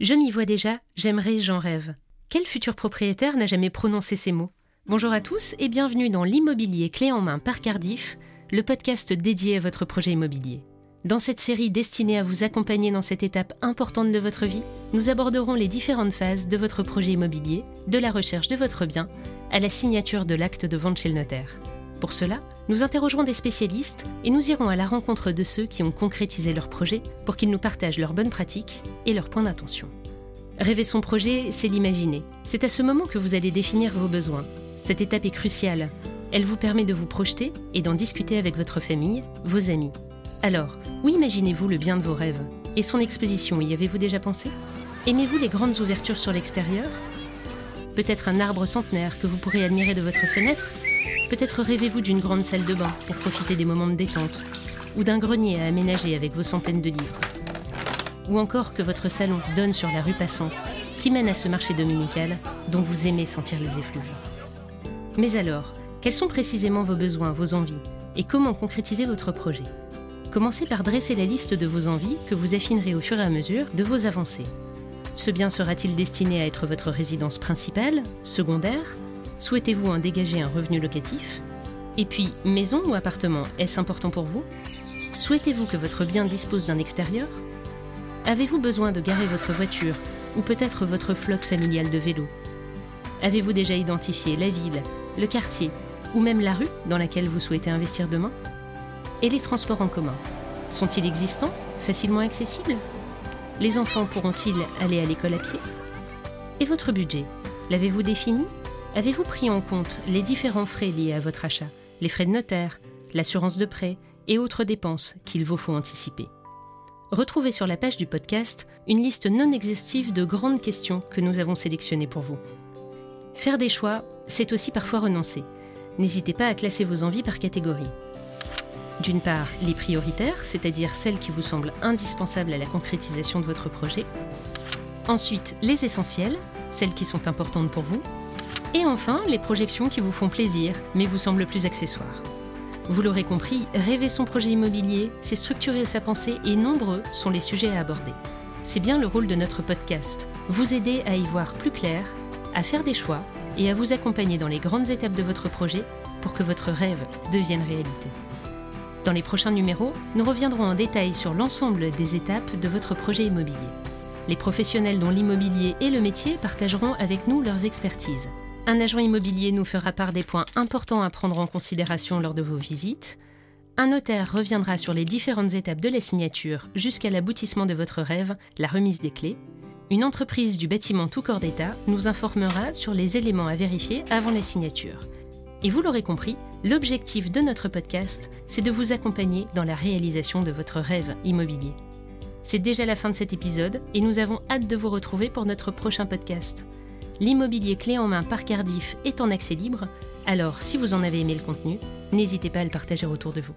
Je m'y vois déjà, j'aimerais, j'en rêve. Quel futur propriétaire n'a jamais prononcé ces mots? Bonjour à tous et bienvenue dans l'immobilier clé en main par Cardiff, le podcast dédié à votre projet immobilier. Dans cette série destinée à vous accompagner dans cette étape importante de votre vie, nous aborderons les différentes phases de votre projet immobilier, de la recherche de votre bien à la signature de l'acte de vente chez le notaire. Pour cela, nous interrogerons des spécialistes et nous irons à la rencontre de ceux qui ont concrétisé leur projet pour qu'ils nous partagent leurs bonnes pratiques et leurs points d'attention. Rêver son projet, c'est l'imaginer. C'est à ce moment que vous allez définir vos besoins. Cette étape est cruciale. Elle vous permet de vous projeter et d'en discuter avec votre famille, vos amis. Alors, où imaginez-vous le bien de vos rêves? Et son exposition, y avez-vous déjà pensé? Aimez-vous les grandes ouvertures sur l'extérieur? Peut-être un arbre centenaire que vous pourrez admirer de votre fenêtre? Peut-être rêvez-vous d'une grande salle de bain pour profiter des moments de détente, ou d'un grenier à aménager avec vos centaines de livres. Ou encore que votre salon donne sur la rue passante qui mène à ce marché dominical dont vous aimez sentir les effluves. Mais alors, quels sont précisément vos besoins, vos envies, et comment concrétiser votre projet? Commencez par dresser la liste de vos envies que vous affinerez au fur et à mesure de vos avancées. Ce bien sera-t-il destiné à être votre résidence principale, secondaire, Souhaitez-vous en dégager un revenu locatif? Et puis, maison ou appartement, est-ce important pour vous? Souhaitez-vous que votre bien dispose d'un extérieur? Avez-vous besoin de garer votre voiture ou peut-être votre flotte familiale de vélos? Avez-vous déjà identifié la ville, le quartier ou même la rue dans laquelle vous souhaitez investir demain? Et les transports en commun Sont-ils existants Facilement accessibles? Les enfants pourront-ils aller à l'école à pied? Et votre budget L'avez-vous défini? Avez-vous pris en compte les différents frais liés à votre achat, les frais de notaire, l'assurance de prêt et autres dépenses qu'il vous faut anticiper Retrouvez sur la page du podcast une liste non exhaustive de grandes questions que nous avons sélectionnées pour vous. Faire des choix, c'est aussi parfois renoncer. N'hésitez pas à classer vos envies par catégorie. D'une part, les prioritaires, c'est-à-dire celles qui vous semblent indispensables à la concrétisation de votre projet. Ensuite, les essentiels, celles qui sont importantes pour vous, et enfin, les projections qui vous font plaisir, mais vous semblent plus accessoires. Vous l'aurez compris, rêver son projet immobilier, c'est structurer sa pensée et nombreux sont les sujets à aborder. C'est bien le rôle de notre podcast, vous aider à y voir plus clair, à faire des choix et à vous accompagner dans les grandes étapes de votre projet pour que votre rêve devienne réalité. Dans les prochains numéros, nous reviendrons en détail sur l'ensemble des étapes de votre projet immobilier. Les professionnels dont l'immobilier et le métier partageront avec nous leurs expertises. Un agent immobilier nous fera part des points importants à prendre en considération lors de vos visites. Un notaire reviendra sur les différentes étapes de la signature jusqu'à l'aboutissement de votre rêve, la remise des clés. Une entreprise du bâtiment tout corps d'État nous informera sur les éléments à vérifier avant la signature. Et vous l'aurez compris, l'objectif de notre podcast, c'est de vous accompagner dans la réalisation de votre rêve immobilier. C'est déjà la fin de cet épisode et nous avons hâte de vous retrouver pour notre prochain podcast. L'immobilier clé en main par Cardiff est en accès libre, alors si vous en avez aimé le contenu, n'hésitez pas à le partager autour de vous.